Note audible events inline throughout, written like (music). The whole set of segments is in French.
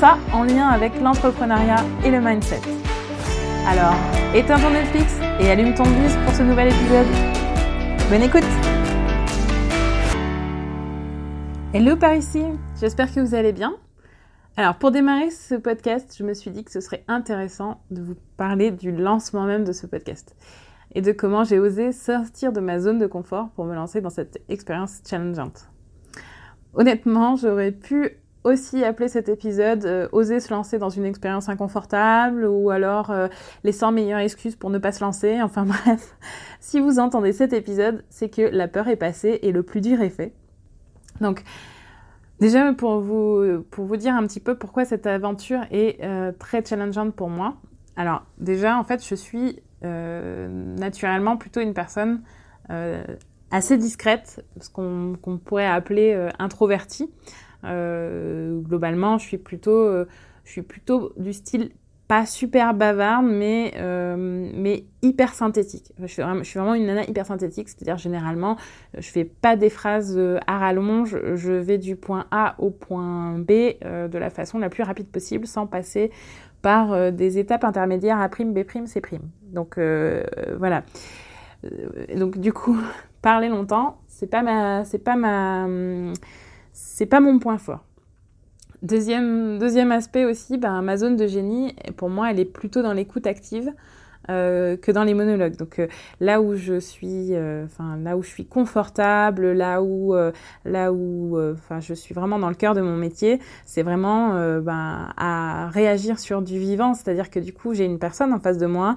Ça en lien avec l'entrepreneuriat et le mindset. Alors, éteins ton Netflix et allume ton bus pour ce nouvel épisode. Bonne écoute Hello par ici, j'espère que vous allez bien. Alors pour démarrer ce podcast, je me suis dit que ce serait intéressant de vous parler du lancement même de ce podcast et de comment j'ai osé sortir de ma zone de confort pour me lancer dans cette expérience challengeante. Honnêtement, j'aurais pu aussi appeler cet épisode euh, Oser se lancer dans une expérience inconfortable ou alors euh, les 100 meilleures excuses pour ne pas se lancer. Enfin (laughs) bref, si vous entendez cet épisode, c'est que la peur est passée et le plus dur est fait. Donc déjà pour vous, pour vous dire un petit peu pourquoi cette aventure est euh, très challengeante pour moi. Alors déjà en fait je suis euh, naturellement plutôt une personne assez discrète, ce qu'on pourrait appeler introvertie. Globalement, je suis plutôt, je suis plutôt du style pas super bavarde, mais, mais hyper synthétique. Je suis, vraiment, une nana hyper synthétique, c'est-à-dire généralement, je fais pas des phrases à rallonge, je vais du point A au point B de la façon la plus rapide possible, sans passer par des étapes intermédiaires A', B', C'. Donc euh, voilà. Euh, donc du coup, (laughs) parler longtemps, c'est pas ma, c'est pas ma, c'est pas mon point fort. Deuxième, deuxième aspect aussi, ben, ma zone de génie, pour moi, elle est plutôt dans l'écoute active. Euh, que dans les monologues. Donc euh, là où je suis, euh, enfin là où je suis confortable, là où, là où, enfin je suis vraiment dans le cœur de mon métier, c'est vraiment ben, à réagir sur du vivant. C'est-à-dire que du coup j'ai une personne en face de moi,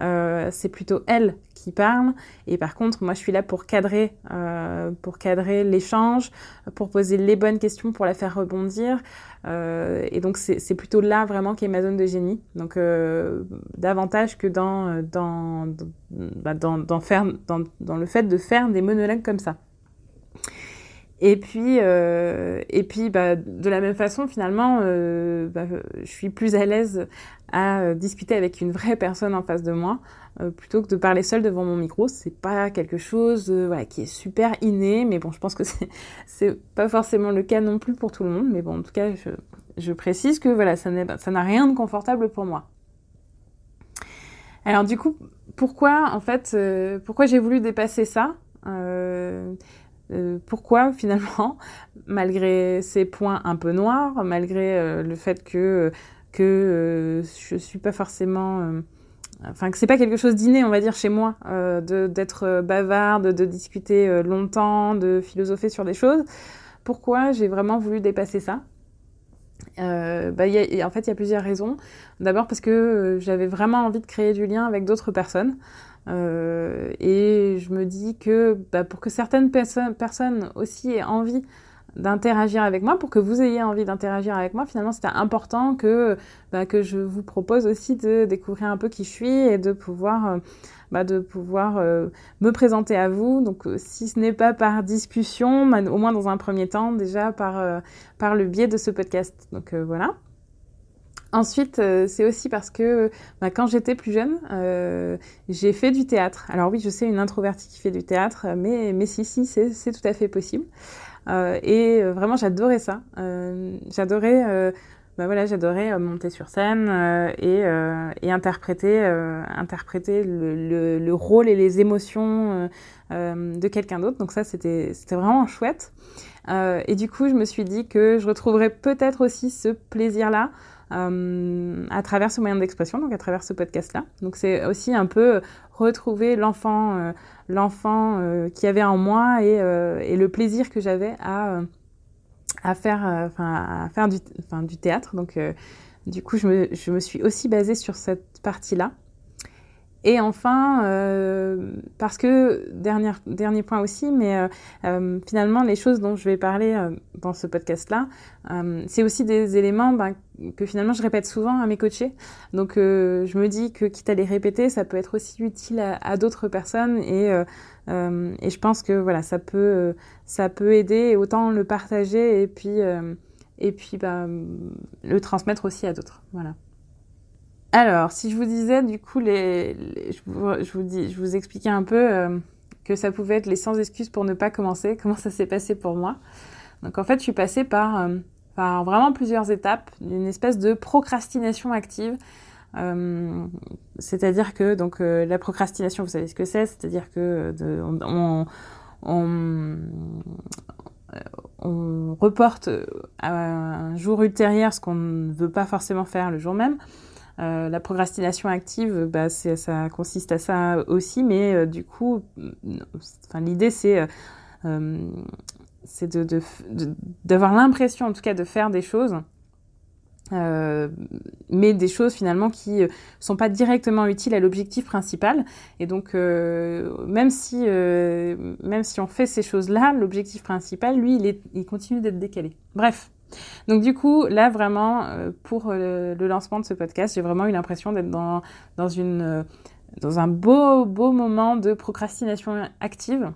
c'est plutôt elle qui parle. Et par contre, moi, je suis là pour cadrer, euh, pour cadrer l'échange, pour poser les bonnes questions, pour la faire rebondir. Euh, et donc, c'est plutôt là vraiment qui est ma zone de génie. Donc, euh, davantage que dans dans bah, dans, dans, faire dans, dans le fait de faire des monologues comme ça. Et puis, euh, et puis bah, de la même façon, finalement, euh, bah, je suis plus à l'aise à discuter avec une vraie personne en face de moi euh, plutôt que de parler seul devant mon micro. C'est pas quelque chose euh, qui est super inné, mais bon, je pense que (laughs) c'est pas forcément le cas non plus pour tout le monde. Mais bon, en tout cas, je, je précise que voilà, ça n'a rien de confortable pour moi. Alors du coup, pourquoi en fait, euh, pourquoi j'ai voulu dépasser ça? Pourquoi finalement, (laughs) malgré ces points un peu noirs, malgré le fait que que je suis pas forcément enfin que c'est pas quelque chose d'inné, on va dire chez moi, euh, d'être euh, bavarde, de discuter euh, longtemps, de philosopher sur des choses. Pourquoi j'ai vraiment voulu dépasser ça? Euh, bah, En fait, il y a plusieurs raisons. D'abord parce que euh, j'avais vraiment envie de créer du lien avec d'autres personnes. Euh, et je me dis que bah, pour que certaines personnes aussi aient envie d'interagir avec moi, pour que vous ayez envie d'interagir avec moi, finalement c'était important que, bah, que je vous propose aussi de découvrir un peu qui je suis et de pouvoir, euh, bah, de pouvoir euh, me présenter à vous. Donc si ce n'est pas par discussion, au moins dans un premier temps, déjà par, par le biais de ce podcast. Donc voilà. Ensuite, c'est aussi parce que bah, quand j'étais plus jeune, j'ai fait du théâtre. Alors oui, je sais, une introvertie qui fait du théâtre, mais, mais si, si, c'est tout à fait possible. Euh, et euh, vraiment, j'adorais ça. Euh, j'adorais bah voilà, j'adorais monter sur scène et, et, interpréter, interpréter le, le, rôle et les émotions de quelqu'un d'autre. Donc ça, c'était vraiment chouette. et du coup, je me suis dit que je retrouverais peut-être aussi ce plaisir-là euh, à travers ce moyen d'expression, donc à travers ce podcast-là. Donc c'est aussi un peu retrouver l'enfant, euh, l'enfant euh, qui avait en moi et, et le plaisir que j'avais à, faire, à faire du, théâtre. Donc du coup, je me suis aussi basée sur cette partie-là. Et enfin, euh, parce que, dernier, dernier point aussi, mais euh, euh, finalement, les choses dont je vais parler dans ce podcast-là, c'est aussi des éléments ben, que finalement je répète souvent à mes coachés. Donc je me dis que quitte à les répéter, ça peut être aussi utile à, d'autres personnes et, et je pense que voilà, ça peut, ça peut aider autant le partager et puis, et puis ben, le transmettre aussi à d'autres. Voilà. Alors, si je vous disais, du coup, les, je, vous, dis, je vous expliquais un peu euh, que ça pouvait être les sans excuses pour ne pas commencer, (laughs) comment ça s'est passé pour moi. Donc, en fait, je suis passée par, euh, vraiment plusieurs étapes, d'une espèce de procrastination active. Euh, c'est-à-dire que donc la procrastination, vous savez ce que c'est, c'est-à-dire que on, reporte à un jour ultérieur ce qu'on ne veut pas forcément faire le jour même. Euh, la procrastination active, bah, ça consiste à ça aussi, mais euh, du coup, enfin, l'idée c'est euh, de, d'avoir l'impression, en tout cas, de faire des choses, mais des choses finalement qui sont pas directement utiles à l'objectif principal. Et donc, même si même si on fait ces choses-là, l'objectif principal, lui, il, est, il continue d'être décalé. Bref. Donc du coup, là vraiment, euh, pour euh, le lancement de ce podcast, j'ai vraiment eu l'impression d'être dans, dans, euh, dans un beau, beau moment de procrastination active.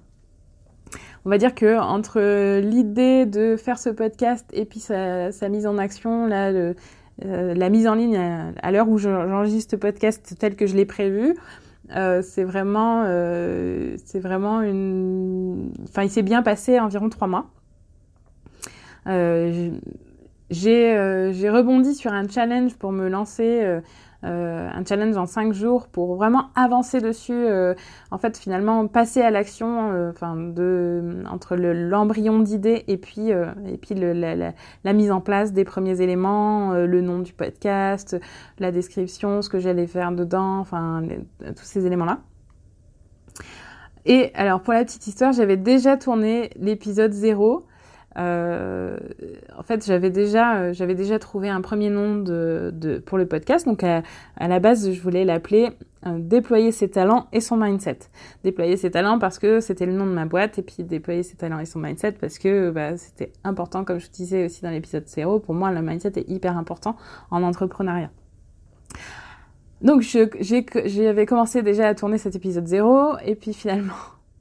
On va dire que entre l'idée de faire ce podcast et puis sa, mise en action, là, la mise en ligne à, l'heure où j'enregistre ce podcast tel que je l'ai prévu, c'est vraiment, c'est vraiment une. Enfin, il s'est bien passé environ trois mois. Euh, euh, j'ai rebondi sur un challenge pour me lancer, euh, un challenge en cinq jours pour vraiment avancer dessus. en fait, finalement, passer à l'action, entre l'embryon d'idée et puis et puis le, la, mise en place des premiers éléments, le nom du podcast, la description, ce que j'allais faire dedans, enfin, tous ces éléments-là. Et alors, pour la petite histoire, j'avais déjà tourné l'épisode 0 euh, en fait, j'avais déjà, euh, j'avais déjà trouvé un premier nom de, de pour le podcast. Donc, à, à la base, je voulais l'appeler euh, Déployer ses talents et son mindset. Déployer ses talents parce que c'était le nom de ma boîte, et puis déployer ses talents et son mindset parce que bah, c'était important, comme je disais aussi dans l'épisode 0. Pour moi, le mindset est hyper important en entrepreneuriat. Donc, j'avais commencé déjà à tourner cet épisode 0, et puis finalement.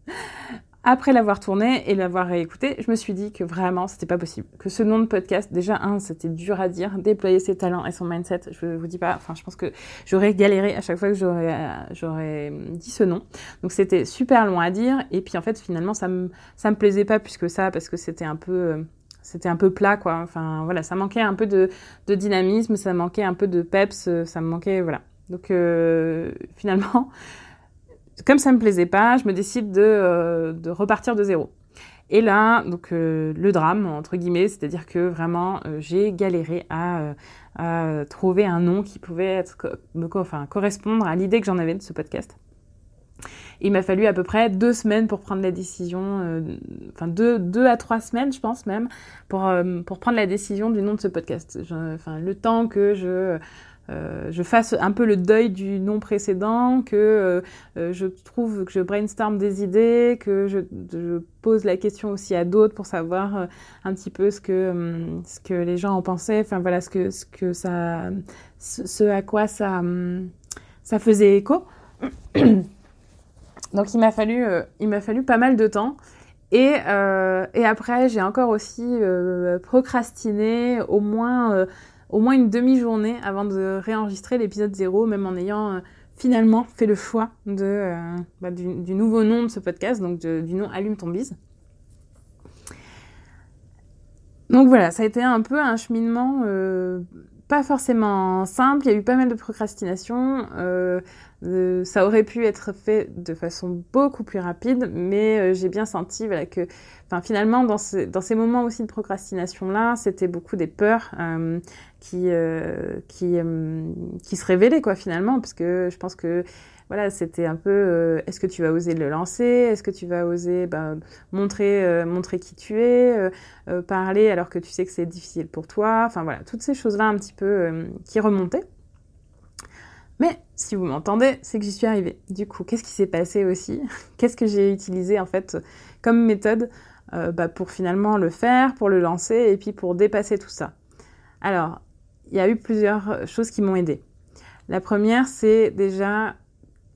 (laughs) Après l'avoir tourné et l'avoir réécouté, je me suis dit que vraiment c'était pas possible. Que ce nom de podcast, déjà un, c'était dur à dire, déployer ses talents et son mindset. Je vous dis pas, enfin je pense que j'aurais galéré à chaque fois que j'aurais j'aurais dit ce nom. Donc c'était super long à dire et puis en fait finalement ça me ça me plaisait pas plus que ça parce que c'était un peu c'était un peu plat quoi. Enfin voilà, ça manquait un peu de, de dynamisme, ça manquait un peu de peps, ça me manquait voilà. Donc euh, (laughs) finalement comme ça me plaisait pas, je me décide de, euh, repartir de zéro. Et là, donc euh, le drame entre guillemets, c'est-à-dire que vraiment euh, j'ai galéré à, trouver un nom qui pouvait être, enfin, correspondre à l'idée que j'en avais de ce podcast. Il m'a fallu à peu près deux semaines pour prendre la décision, enfin deux, deux à trois semaines, je pense même, pour, pour prendre la décision du nom de ce podcast. enfin, le temps que je euh, je fasse un peu le deuil du nom précédent, que euh, euh, je trouve que je brainstorm des idées, que je, pose la question aussi à d'autres pour savoir un petit peu ce que ce que les gens en pensaient, enfin voilà ce que ce que ça ce, à quoi ça ça faisait écho. (coughs) Donc il m'a fallu il fallu pas mal de temps. Et, et après, j'ai encore aussi procrastiné au moins au moins une demi-journée avant de réenregistrer l'épisode 0, même en ayant euh, finalement fait le choix de, euh, bah, du, nouveau nom de ce podcast, donc du nom Allume ton bise. Donc voilà, ça a été un peu un cheminement euh, pas forcément simple, il y a eu pas mal de procrastination, ça aurait pu être fait de façon beaucoup plus rapide, mais j'ai bien senti voilà, que finalement dans, dans ces moments aussi de procrastination-là, c'était beaucoup des peurs qui euh, qui euh, qui se révélait quoi finalement parce que je pense que voilà c'était un peu euh, est-ce que tu vas oser le lancer? Est-ce que tu vas oser ben, montrer montrer qui tu es parler alors que tu sais que c'est difficile pour toi? Enfin voilà toutes ces choses là un petit peu qui remontaient. Mais si vous m'entendez, c'est que j'y suis arrivée. Du coup, qu'est-ce qui s'est passé aussi? (laughs) Qu'est-ce que j'ai utilisé en fait comme méthode euh, bah, pour finalement le faire, pour le lancer et puis pour dépasser tout ça? Alors, il y a eu plusieurs choses qui m'ont aidé. La première, c'est déjà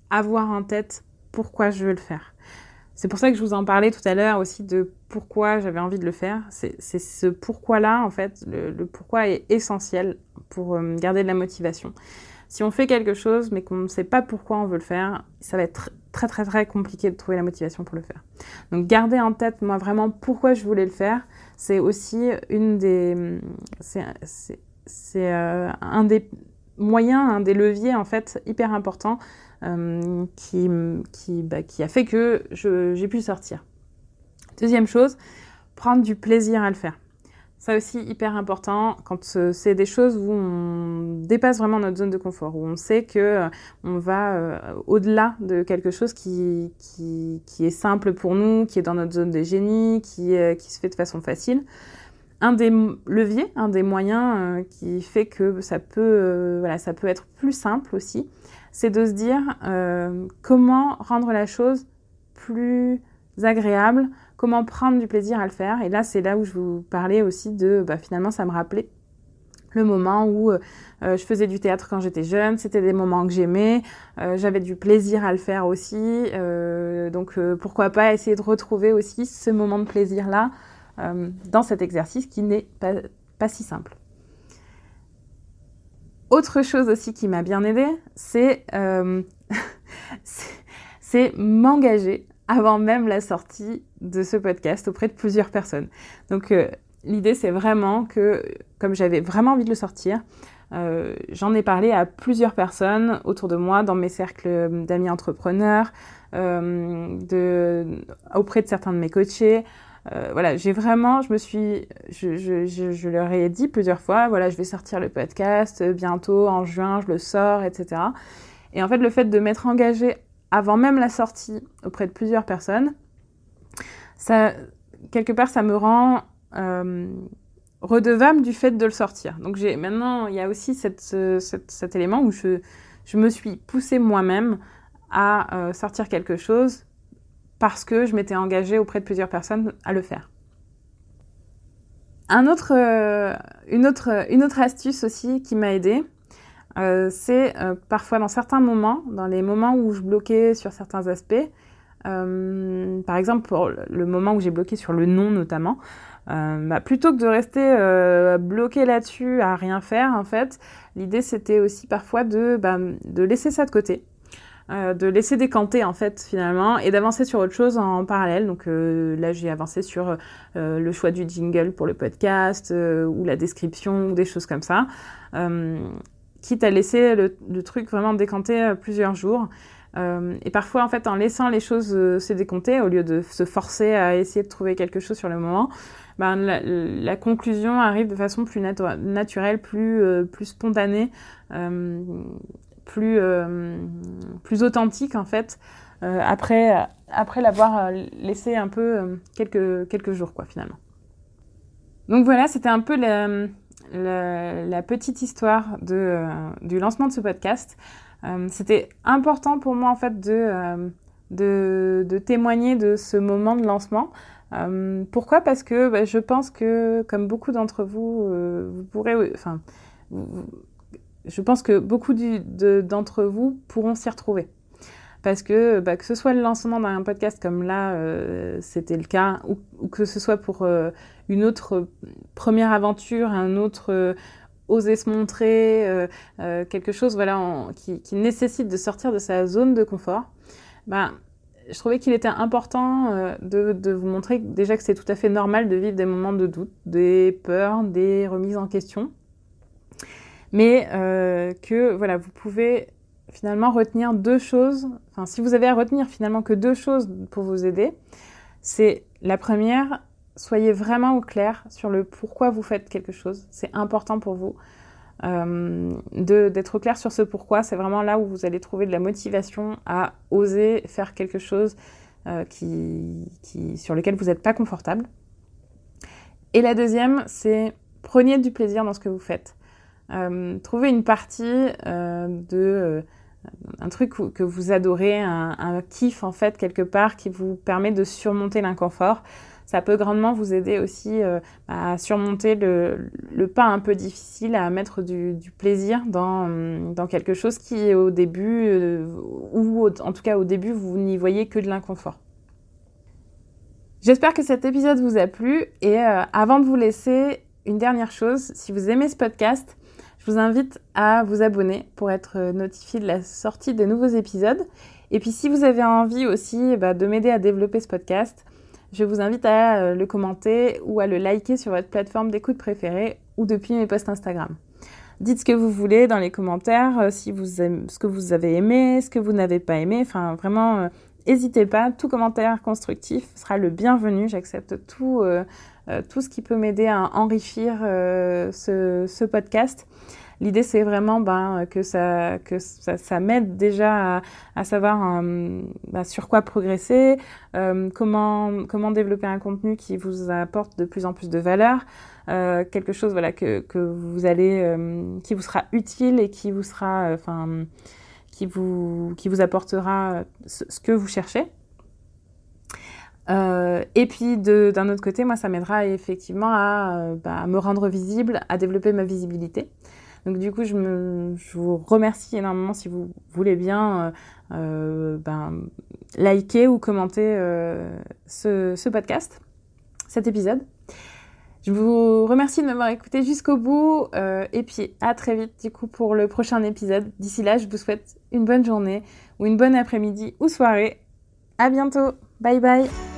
avoir en tête pourquoi je veux le faire. C'est pour ça que je vous en parlais tout à l'heure aussi de pourquoi j'avais envie de le faire. C'est ce pourquoi-là, en fait, le, pourquoi est essentiel pour euh, garder de la motivation. Si on fait quelque chose mais qu'on ne sait pas pourquoi on veut le faire, ça va être très très très compliqué de trouver la motivation pour le faire. Donc garder en tête, moi vraiment, pourquoi je voulais le faire, c'est aussi une des... C'est euh, un des moyens, un des leviers en fait hyper importants euh, qui, qui, bah, qui a fait que j'ai pu sortir. Deuxième chose, prendre du plaisir à le faire. Ça aussi, hyper important, quand euh, c'est des choses où on dépasse vraiment notre zone de confort, où on sait que euh, on va au-delà de quelque chose qui, qui, qui, est simple pour nous, qui est dans notre zone de génie, qui, qui se fait de façon facile. Un des leviers, un des moyens qui fait que ça peut, voilà, ça peut être plus simple aussi, c'est de se dire euh, comment rendre la chose plus agréable, comment prendre du plaisir à le faire. Et là, c'est là où je vous parlais aussi de, bah, finalement, ça me rappelait le moment où euh, je faisais du théâtre quand j'étais jeune, c'était des moments que j'aimais, euh, j'avais du plaisir à le faire aussi, donc pourquoi pas essayer de retrouver aussi ce moment de plaisir-là dans cet exercice qui n'est pas si simple. Autre chose aussi qui m'a bien aidé, euh, (laughs) c'est m'engager avant même la sortie de ce podcast auprès de plusieurs personnes. Donc euh, l'idée c'est vraiment que, comme j'avais vraiment envie de le sortir, euh, j'en ai parlé à plusieurs personnes autour de moi, dans mes cercles d'amis entrepreneurs, auprès de certains de mes coachés, euh, voilà, j'ai vraiment, je me suis, je, je, je, leur ai dit plusieurs fois, voilà, je vais sortir le podcast euh, bientôt en juin, je le sors, etc. Et en fait, le fait de m'être engagée avant même la sortie auprès de plusieurs personnes, ça, quelque part, ça me rend euh, redevable du fait de le sortir. Donc j'ai maintenant, il y a aussi cette, cette, cet élément où je, je me suis poussée moi-même à euh, sortir quelque chose parce que je m'étais engagée auprès de plusieurs personnes à le faire. Euh, une, autre, astuce aussi qui m'a aidée, euh, c'est euh, parfois dans certains moments, dans les moments où je bloquais sur certains aspects, par exemple pour le moment où j'ai bloqué sur le nom notamment, bah, plutôt que de rester bloqué là-dessus à rien faire en fait, l'idée c'était aussi parfois de, bah, de laisser ça de côté, euh, de laisser décanter en fait finalement et d'avancer sur autre chose en parallèle. Donc euh, là j'ai avancé sur euh, le choix du jingle pour le podcast ou la description ou des choses comme ça, quitte à laisser le, truc vraiment décanter plusieurs jours. et parfois en fait en laissant les choses se décompter au lieu de se forcer à essayer de trouver quelque chose sur le moment, ben, la, la, conclusion arrive de façon plus naturelle, plus, plus spontanée plus, euh, plus authentique en fait euh, après, après l'avoir euh, laissé un peu quelques, quelques jours quoi finalement. Donc voilà, c'était un peu la, petite histoire de, du lancement de ce podcast. c'était important pour moi en fait de, de, de, témoigner de ce moment de lancement. pourquoi? Parce que bah, je pense que, comme beaucoup d'entre vous, vous pourrez, enfin, je pense que beaucoup d'entre vous pourront s'y retrouver. Parce que bah, que ce soit le lancement d'un podcast comme là, euh, c'était le cas, ou, que ce soit pour euh, une autre première aventure, un autre euh, oser se montrer, quelque chose voilà, qui, nécessite de sortir de sa zone de confort, bah, je trouvais qu'il était important de, de, vous montrer déjà que c'est tout à fait normal de vivre des moments de doute, des peurs, des remises en question mais euh, que voilà, vous pouvez finalement retenir deux choses. Enfin, si vous avez à retenir finalement que deux choses pour vous aider, c'est la première, soyez vraiment au clair sur le pourquoi vous faites quelque chose. C'est important pour vous. Euh, d'être au clair sur ce pourquoi, c'est vraiment là où vous allez trouver de la motivation à oser faire quelque chose euh, qui, sur lequel vous n'êtes pas confortable. Et la deuxième, c'est prenez du plaisir dans ce que vous faites. Trouvez une partie de un truc que vous adorez, un, kiff en fait quelque part qui vous permet de surmonter l'inconfort. Ça peut grandement vous aider aussi euh, à surmonter le, pas un peu difficile, à mettre du, plaisir dans, dans, quelque chose qui au début, euh, ou en tout cas au début, vous n'y voyez que de l'inconfort. J'espère que cet épisode vous a plu et euh, avant de vous laisser, une dernière chose, si vous aimez ce podcast, je vous invite à vous abonner pour être notifié de la sortie de nouveaux épisodes. Et puis si vous avez envie aussi bah, de m'aider à développer ce podcast, je vous invite à euh, le commenter ou à le liker sur votre plateforme d'écoute préférée ou depuis mes posts Instagram. Dites ce que vous voulez dans les commentaires, euh, si vous ce que vous avez aimé, ce que vous n'avez pas aimé. Enfin, vraiment, n'hésitez euh, pas. Tout commentaire constructif sera le bienvenu. J'accepte tout, tout ce qui peut m'aider à enrichir ce, ce podcast. L'idée, c'est vraiment ben, que ça, que ça, ça m'aide déjà à, savoir euh, ben, sur quoi progresser, euh, comment, comment développer un contenu qui vous apporte de plus en plus de valeur, euh, quelque chose voilà, que, que vous allez, euh, qui vous sera utile et qui vous sera, enfin, qui vous, qui vous apportera ce, ce que vous cherchez. Euh, et puis d'un autre côté, moi, ça m'aidera effectivement à, bah, à, me rendre visible, à développer ma visibilité. Donc du coup, je, je vous remercie énormément si vous voulez bien euh, euh, ben, liker ou commenter euh, ce podcast, cet épisode. Je vous remercie de m'avoir écouté jusqu'au bout euh, et puis à très vite du coup pour le prochain épisode. D'ici là, je vous souhaite une bonne journée ou une bonne après-midi ou soirée. À bientôt. Bye bye.